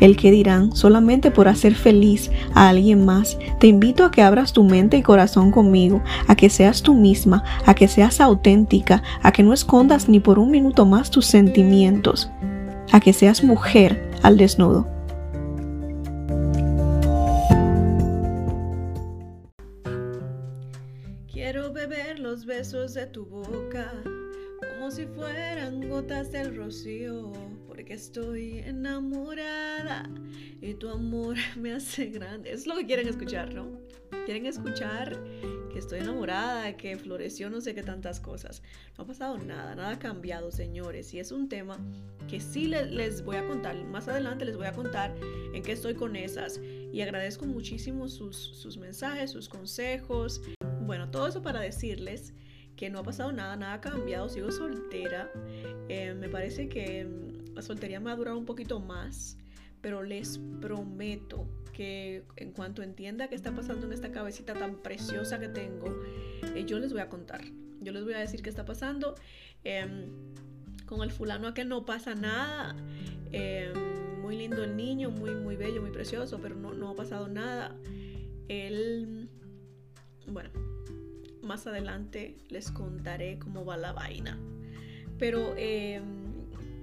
el que dirán solamente por hacer feliz a alguien más. Te invito a que abras tu mente y corazón conmigo, a que seas tú misma, a que seas auténtica, a que no escondas ni por un minuto más tus sentimientos, a que seas mujer al desnudo. Quiero beber los besos de tu boca como si fueran gotas del rocío, porque estoy enamorada y tu amor me hace grande. Es lo que quieren escuchar, ¿no? Quieren escuchar que estoy enamorada, que floreció no sé qué tantas cosas. No ha pasado nada, nada ha cambiado, señores. Y es un tema que sí les, voy a contar. Más adelante les voy a contar en qué estoy con esas. Y agradezco muchísimo sus, sus mensajes, sus consejos. Bueno, todo eso para decirles que no ha pasado nada, nada ha cambiado, sigo soltera. Eh, me parece que mm, la soltería me va a durar un poquito más, pero les prometo que en cuanto entienda qué está pasando en esta cabecita tan preciosa que tengo, eh, yo les voy a contar. Yo les voy a decir qué está pasando. Em, con el fulano a que no pasa nada. Em, muy lindo el niño, muy, muy bello, muy precioso, pero no, no ha pasado nada. Él, bueno, más adelante les contaré cómo va la vaina. Pero em,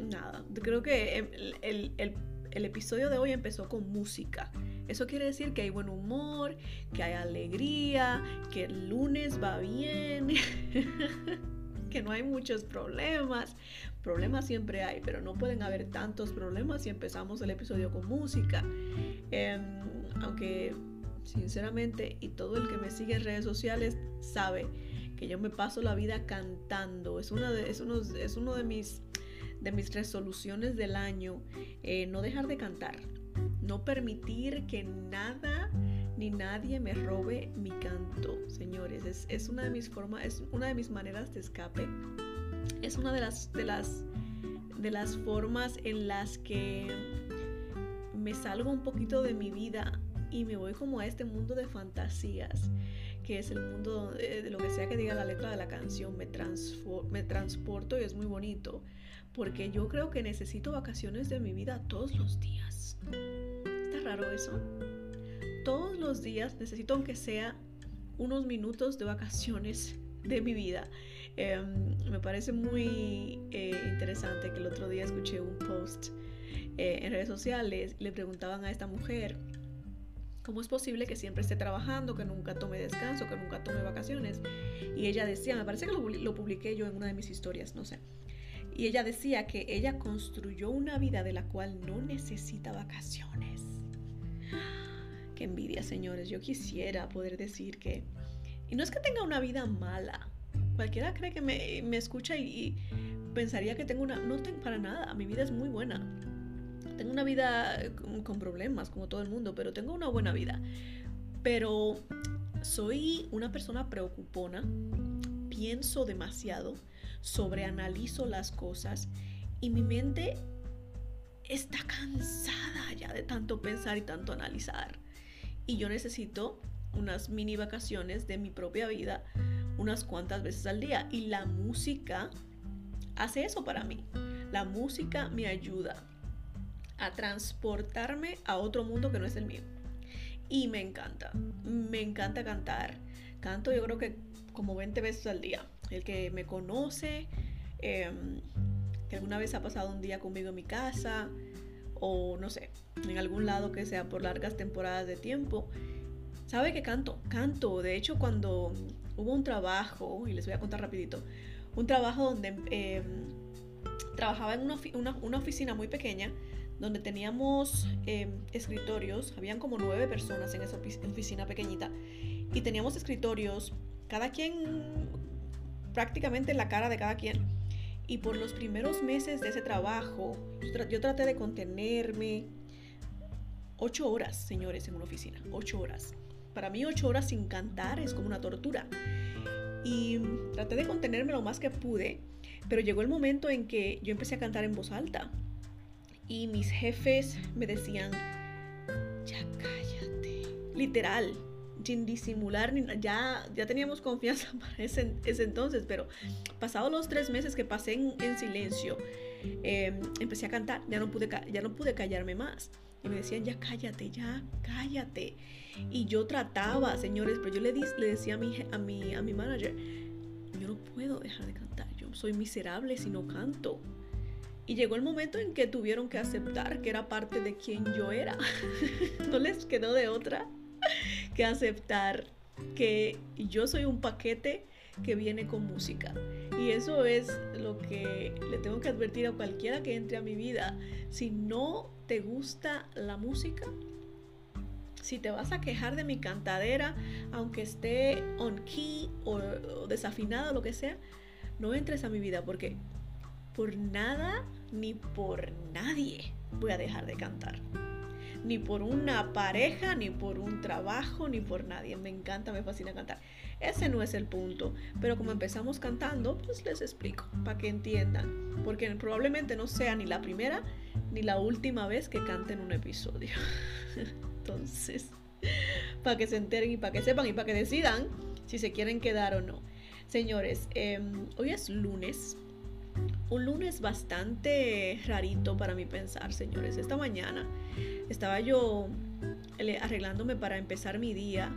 nada, creo que em, el, el, episodio de hoy empezó con música. Eso quiere decir que hay buen humor, que hay alegría, que el lunes va bien, que no hay muchos problemas. Problemas siempre hay, pero no pueden haber tantos problemas si empezamos el episodio con música. Em, aunque sinceramente, y todo el que me sigue en redes sociales sabe que yo me paso la vida cantando. Es, una de, es, uno, es uno de mis, de mis resoluciones del año, eh, no dejar de cantar, no permitir que nada ni nadie me robe mi canto, señores. Es, es, una de mis formas, es una de mis maneras de escape. Es una de las, de las, de las formas en las que me salgo un poquito de mi vida y me voy como a este mundo de fantasías, que es el mundo de, lo que sea que diga la letra de la canción, me, me transporto y es muy bonito, porque yo creo que necesito vacaciones de mi vida todos los días. ¿Está raro eso? Todos los días necesito aunque sea unos minutos de vacaciones de mi vida. Em, me parece muy eh, interesante que el otro día escuché un post eh, en redes sociales, le preguntaban a esta mujer ¿Cómo es posible que siempre esté trabajando, que nunca tome descanso, que nunca tome vacaciones? Y ella decía, me parece que lo, publiqué yo en una de mis historias, no sé. Y ella decía que ella construyó una vida de la cual no necesita vacaciones. Qué envidia, señores. Yo quisiera poder decir que... Y no es que tenga una vida mala. Cualquiera cree que me, escucha y, pensaría que tengo una... No tengo para nada. Mi vida es muy buena tengo una vida con problemas, como todo el mundo, pero tengo una buena vida. Pero soy una persona preocupona, pienso demasiado, sobreanalizo las cosas y mi mente está cansada ya de tanto pensar y tanto analizar. Y yo necesito unas mini vacaciones de mi propia vida unas cuantas veces al día. Y la música hace eso para mí. La música me ayuda a transportarme a otro mundo que no es el mío. Y me encanta, me encanta cantar. Canto yo creo que como 20 veces al día. El que me conoce, em, que alguna vez ha pasado un día conmigo en mi casa, o no sé, en algún lado que sea por largas temporadas de tiempo, sabe que canto, canto. De hecho, cuando hubo un trabajo, y les voy a contar rapidito, un trabajo donde em, trabajaba en una, una oficina muy pequeña, donde teníamos em, escritorios, habían como nueve personas en esa oficina pequeñita, y teníamos escritorios, cada quien prácticamente en la cara de cada quien. Y por los primeros meses de ese trabajo, yo, traté de contenerme. Ocho horas, señores, en una oficina. Ocho horas. Para mí, ocho horas sin cantar es como una tortura. Y traté de contenerme lo más que pude, pero llegó el momento en que yo empecé a cantar en voz alta. Y mis jefes me decían, ya cállate. Literal, sin disimular, ya, ya teníamos confianza para ese, entonces, pero pasados los tres meses que pasé en, silencio, em, empecé a cantar, ya no, pude, ya no pude callarme más. Y me decían, ya cállate, ya cállate. Y yo trataba, señores, pero yo le, le decía a mi, a, mi, a mi manager, yo no puedo dejar de cantar, yo soy miserable si no canto. Y llegó el momento en que tuvieron que aceptar que era parte de quien yo era. no les quedó de otra que aceptar que yo soy un paquete que viene con música. Y eso es lo que le tengo que advertir a cualquiera que entre a mi vida. Si no te gusta la música, si te vas a quejar de mi cantadera, aunque esté on key o, desafinada o lo que sea, no entres a mi vida porque por nada ni por nadie voy a dejar de cantar. Ni por una pareja, ni por un trabajo, ni por nadie. Me encanta, me fascina cantar. Ese no es el punto. Pero como empezamos cantando, pues les explico para que entiendan. Porque probablemente no sea ni la primera ni la última vez que canten un episodio. Entonces, para que se enteren y para que sepan y para que decidan si se quieren quedar o no. Señores, em, hoy es lunes. Un lunes bastante rarito para mí pensar, señores. Esta mañana estaba yo arreglándome para empezar mi día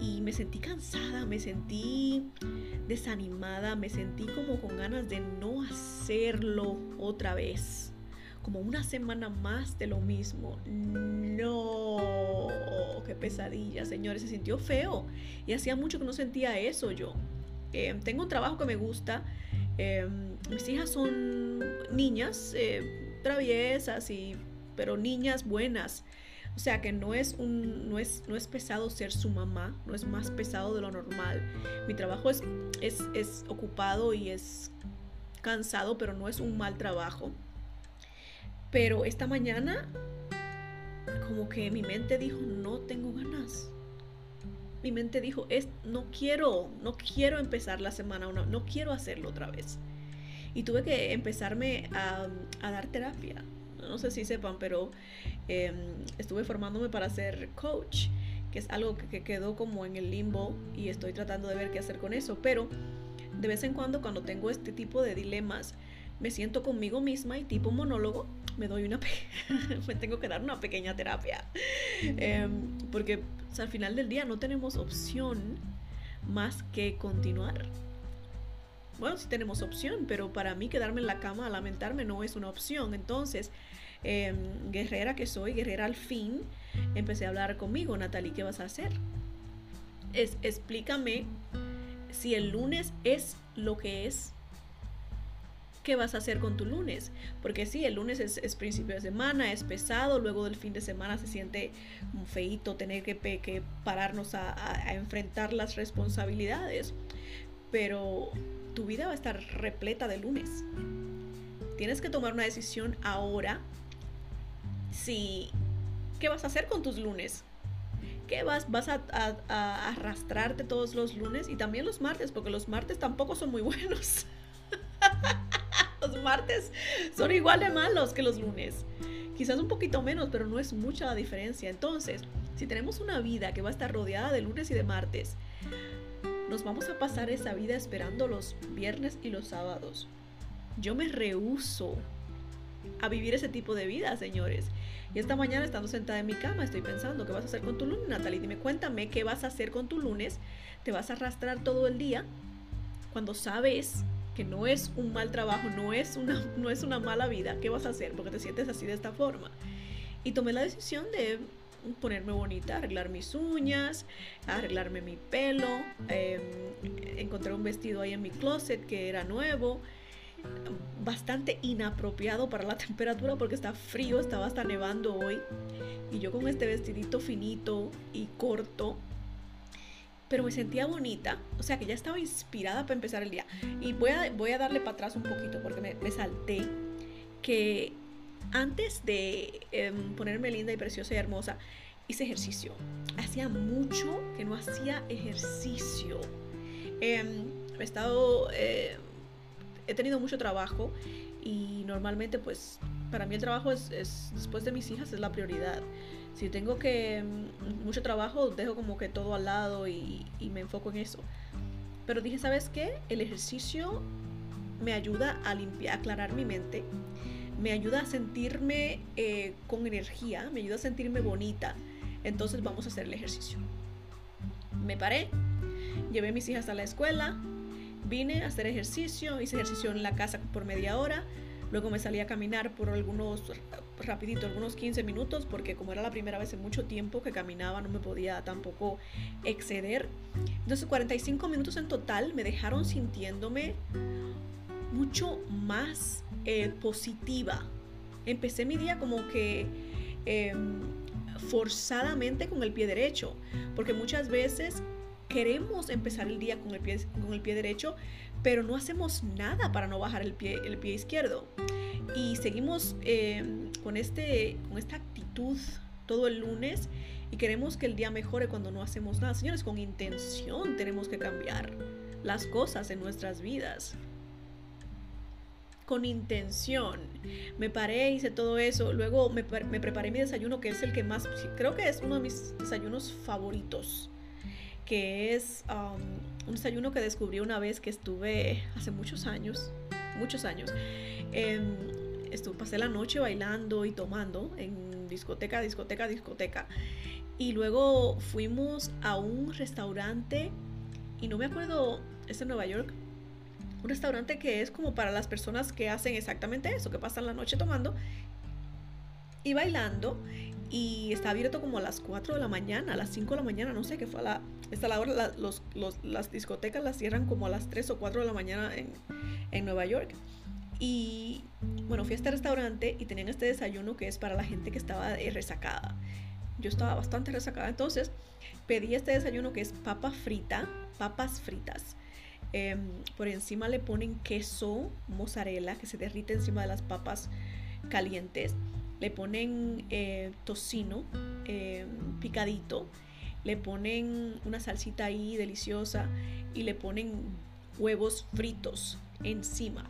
y me sentí cansada, me sentí desanimada, me sentí como con ganas de no hacerlo otra vez como una semana más de lo mismo. No, qué pesadilla, señores, se sintió feo. Y hacía mucho que no sentía eso yo. Eh, tengo un trabajo que me gusta. Eh, mis hijas son niñas eh, traviesas, y, pero niñas buenas. O sea que no es, un, no, es, no es pesado ser su mamá, no es más pesado de lo normal. Mi trabajo es, es, es ocupado y es cansado, pero no es un mal trabajo. Pero esta mañana, como que mi mente dijo, no tengo ganas. Mi mente dijo, es, no quiero, no quiero empezar la semana, no, no quiero hacerlo otra vez. Y tuve que empezarme a, dar terapia. No sé si sepan, pero em, estuve formándome para ser coach, que es algo que, que quedó como en el limbo y estoy tratando de ver qué hacer con eso. Pero de vez en cuando, cuando tengo este tipo de dilemas, me siento conmigo misma y tipo monólogo me doy una me tengo que dar una pequeña terapia. Em, porque al final del día no tenemos opción más que continuar. Bueno sí tenemos opción pero para mí quedarme en la cama a lamentarme no es una opción. Entonces em, guerrera que soy guerrera al fin empecé a hablar conmigo Natalie qué vas a hacer es explícame si el lunes es lo que es qué vas a hacer con tu lunes. Porque sí, el lunes es, principio de semana, es pesado, luego del fin de semana se siente un feito tener que, pararnos a, enfrentar las responsabilidades. Pero tu vida va a estar repleta de lunes. Tienes que tomar una decisión ahora si qué vas a hacer con tus lunes. ¿Qué vas? ¿Vas a arrastrarte todos los lunes y también los martes? Porque los martes tampoco son muy buenos. Los martes son igual de malos que los lunes. Quizás un poquito menos, pero no es mucha la diferencia. Entonces, si tenemos una vida que va a estar rodeada de lunes y de martes, nos vamos a pasar esa vida esperando los viernes y los sábados. Yo me rehuso a vivir ese tipo de vida, señores. Y esta mañana, estando sentada en mi cama, estoy pensando, ¿qué vas a hacer con tu lunes, Natalie? Dime, cuéntame, ¿qué vas a hacer con tu lunes? ¿Te vas a arrastrar todo el día? Cuando sabes que no es un mal trabajo, no es una, no es una mala vida, ¿qué vas a hacer? Porque te sientes así de esta forma. Y tomé la decisión de ponerme bonita, arreglar mis uñas, arreglarme mi pelo. Em, encontré un vestido ahí en mi closet que era nuevo, bastante inapropiado para la temperatura porque está frío, estaba hasta nevando hoy. Y yo con este vestidito finito y corto, pero me sentía bonita, o sea que ya estaba inspirada para empezar el día. Y voy a, voy a darle para atrás un poquito porque me, salté que antes de em, ponerme linda y preciosa y hermosa, hice ejercicio. Hacía mucho que no hacía ejercicio. Em, he estado, eh, he tenido mucho trabajo y normalmente pues para mí el trabajo es, después de mis hijas es la prioridad. Si tengo que mm, mucho trabajo, dejo como que todo al lado y, me enfoco en eso. Pero dije, ¿sabes qué? El ejercicio me ayuda a limpiar, aclarar mi mente, me ayuda a sentirme eh, con energía, me ayuda a sentirme bonita. Entonces vamos a hacer el ejercicio. Me paré, llevé a mis hijas a la escuela, vine a hacer ejercicio, hice ejercicio en la casa por media hora, luego me salí a caminar por algunos, rapidito, algunos 15 minutos, porque como era la primera vez en mucho tiempo que caminaba, no me podía tampoco exceder. Entonces 45 minutos en total me dejaron sintiéndome mucho más eh, positiva. Empecé mi día como que... Em, forzadamente con el pie derecho, porque muchas veces queremos empezar el día con el pie, con el pie derecho, pero no hacemos nada para no bajar el pie, el pie izquierdo. Y seguimos em, con, este, con esta actitud todo el lunes y queremos que el día mejore cuando no hacemos nada. Señores, con intención tenemos que cambiar las cosas en nuestras vidas. Con intención. Me paré, hice todo eso. Luego me, me preparé mi desayuno, que es el que más, creo que es uno de mis desayunos favoritos que es um, un desayuno que descubrí una vez que estuve hace muchos años, muchos años. Em, estuve, pasé la noche bailando y tomando en discoteca, discoteca, discoteca. Y luego fuimos a un restaurante, y no me acuerdo, es en Nueva York, un restaurante que es como para las personas que hacen exactamente eso, que pasan la noche tomando y bailando y está abierto como a las 4 de la mañana, a las 5 de la mañana, no sé qué fue a la, esta la hora, los, las discotecas las cierran como a las 3 o 4 de la mañana en, en Nueva York. Y bueno, fui a este restaurante y tenían este desayuno que es para la gente que estaba resacada. Yo estaba bastante resacada, entonces pedí este desayuno que es papa frita, papas fritas. Em, por encima le ponen queso, mozzarella, que se derrite encima de las papas calientes le ponen eh, tocino eh, picadito, le ponen una salsita ahí deliciosa y le ponen huevos fritos encima.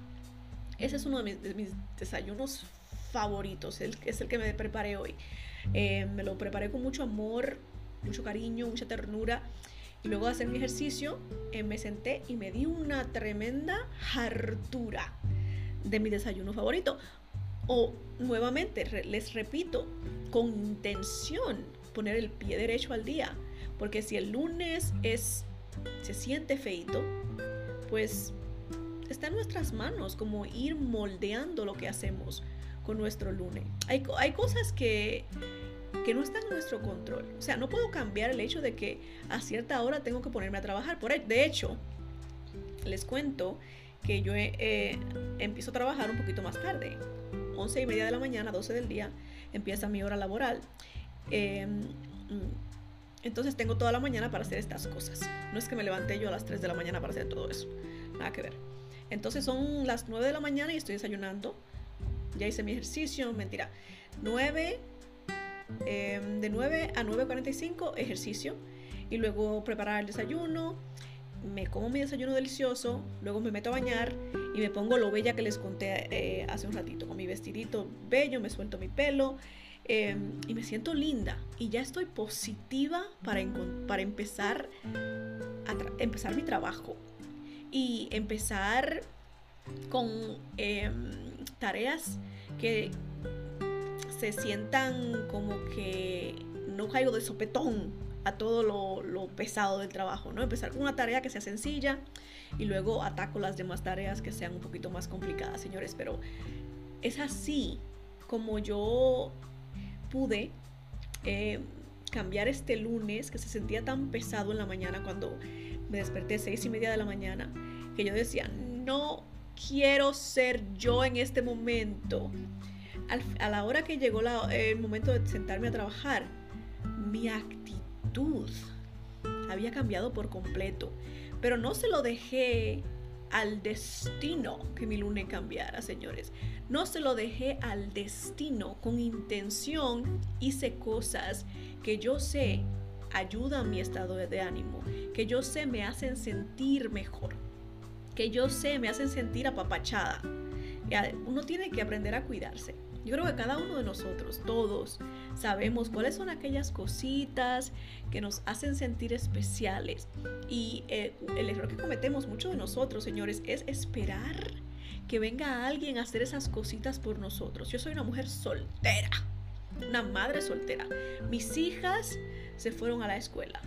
Ese es uno de mis, desayunos favoritos, es el que me preparé hoy. Eh, me lo preparé con mucho amor, mucho cariño, mucha ternura. Y luego de hacer mi ejercicio, me senté y me di una tremenda hartura de mi desayuno favorito. O nuevamente, les repito, con intención poner el pie derecho al día. Porque si el lunes es, se siente feito, pues está en nuestras manos como ir moldeando lo que hacemos con nuestro lunes. Hay, hay cosas que, que no están en nuestro control. O sea, no puedo cambiar el hecho de que a cierta hora tengo que ponerme a trabajar. Por de hecho, les cuento que yo eh, empiezo a trabajar un poquito más tarde. 11 y media de la mañana, 12 del día, empieza mi hora laboral. Em, entonces tengo toda la mañana para hacer estas cosas. No es que me levanté yo a las 3 de la mañana para hacer todo eso. Nada que ver. Entonces son las 9 de la mañana y estoy desayunando. Ya hice mi ejercicio, mentira. 9, em, de 9 a 9.45 ejercicio. Y luego preparar el desayuno me como mi desayuno delicioso, luego me meto a bañar y me pongo lo bella que les conté eh, hace un ratito, con mi vestidito bello, me suelto mi pelo em, y me siento linda y ya estoy positiva para, para empezar, a empezar mi trabajo y empezar con em, tareas que se sientan como que no caigo de sopetón a todo lo, pesado del trabajo, ¿no? Empezar con una tarea que sea sencilla y luego ataco las demás tareas que sean un poquito más complicadas, señores, pero es así como yo pude eh, cambiar este lunes que se sentía tan pesado en la mañana cuando me desperté seis y media de la mañana, que yo decía, no quiero ser yo en este momento. a la hora que llegó el momento de sentarme a trabajar, mi actitud había cambiado por completo, pero no se lo dejé al destino que mi lunes cambiara, señores. No se lo dejé al destino. Con intención hice cosas que yo sé ayudan mi estado de ánimo, que yo sé me hacen sentir mejor. que yo sé me hacen sentir apapachada. Uno tiene que aprender a cuidarse. Yo creo que cada uno de nosotros, todos, sabemos cuáles son aquellas cositas que nos hacen sentir especiales. Y eh, el error que cometemos muchos de nosotros, señores, es esperar que venga alguien a hacer esas cositas por nosotros. Yo soy una mujer soltera, una madre soltera. Mis hijas se fueron a la escuela.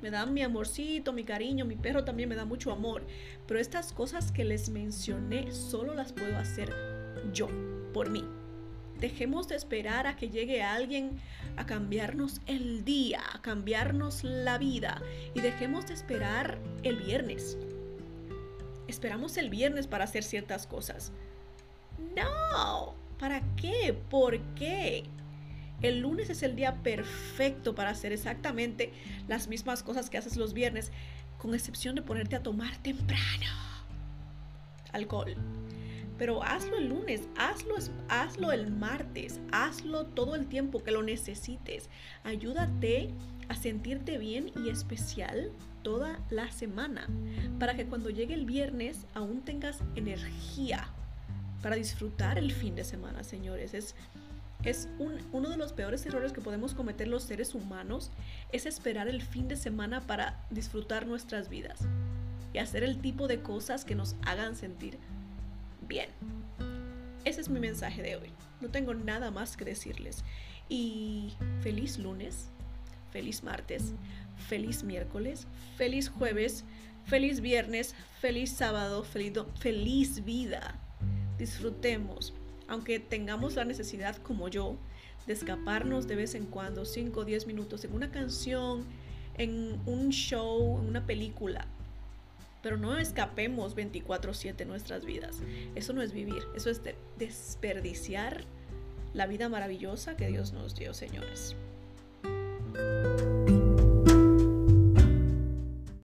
Me dan mi amorcito, mi cariño, mi perro también me da mucho amor. Pero estas cosas que les mencioné solo las puedo hacer yo, por mí. Dejemos de esperar a que llegue alguien a cambiarnos el día, a cambiarnos la vida. Y dejemos de esperar el viernes. Esperamos el viernes para hacer ciertas cosas. No, ¿para qué? ¿Por qué? El lunes es el día perfecto para hacer exactamente las mismas cosas que haces los viernes, con excepción de ponerte a tomar temprano alcohol. Pero hazlo el lunes, hazlo, hazlo el martes, hazlo todo el tiempo que lo necesites. Ayúdate a sentirte bien y especial toda la semana para que cuando llegue el viernes aún tengas energía para disfrutar el fin de semana, señores. Es, es uno de los peores errores que podemos cometer los seres humanos, es esperar el fin de semana para disfrutar nuestras vidas y hacer el tipo de cosas que nos hagan sentir bien. Ese es mi mensaje de hoy. No tengo nada más que decirles. Y feliz lunes, feliz martes, feliz miércoles, feliz jueves, feliz viernes, feliz sábado, feliz, vida. Disfrutemos, aunque tengamos la necesidad como yo de escaparnos de vez en cuando, 5 o 10 minutos en una canción, en un show, en una película pero no escapemos 24/7 nuestras vidas. Eso no es vivir, eso es desperdiciar la vida maravillosa que Dios nos dio, señores.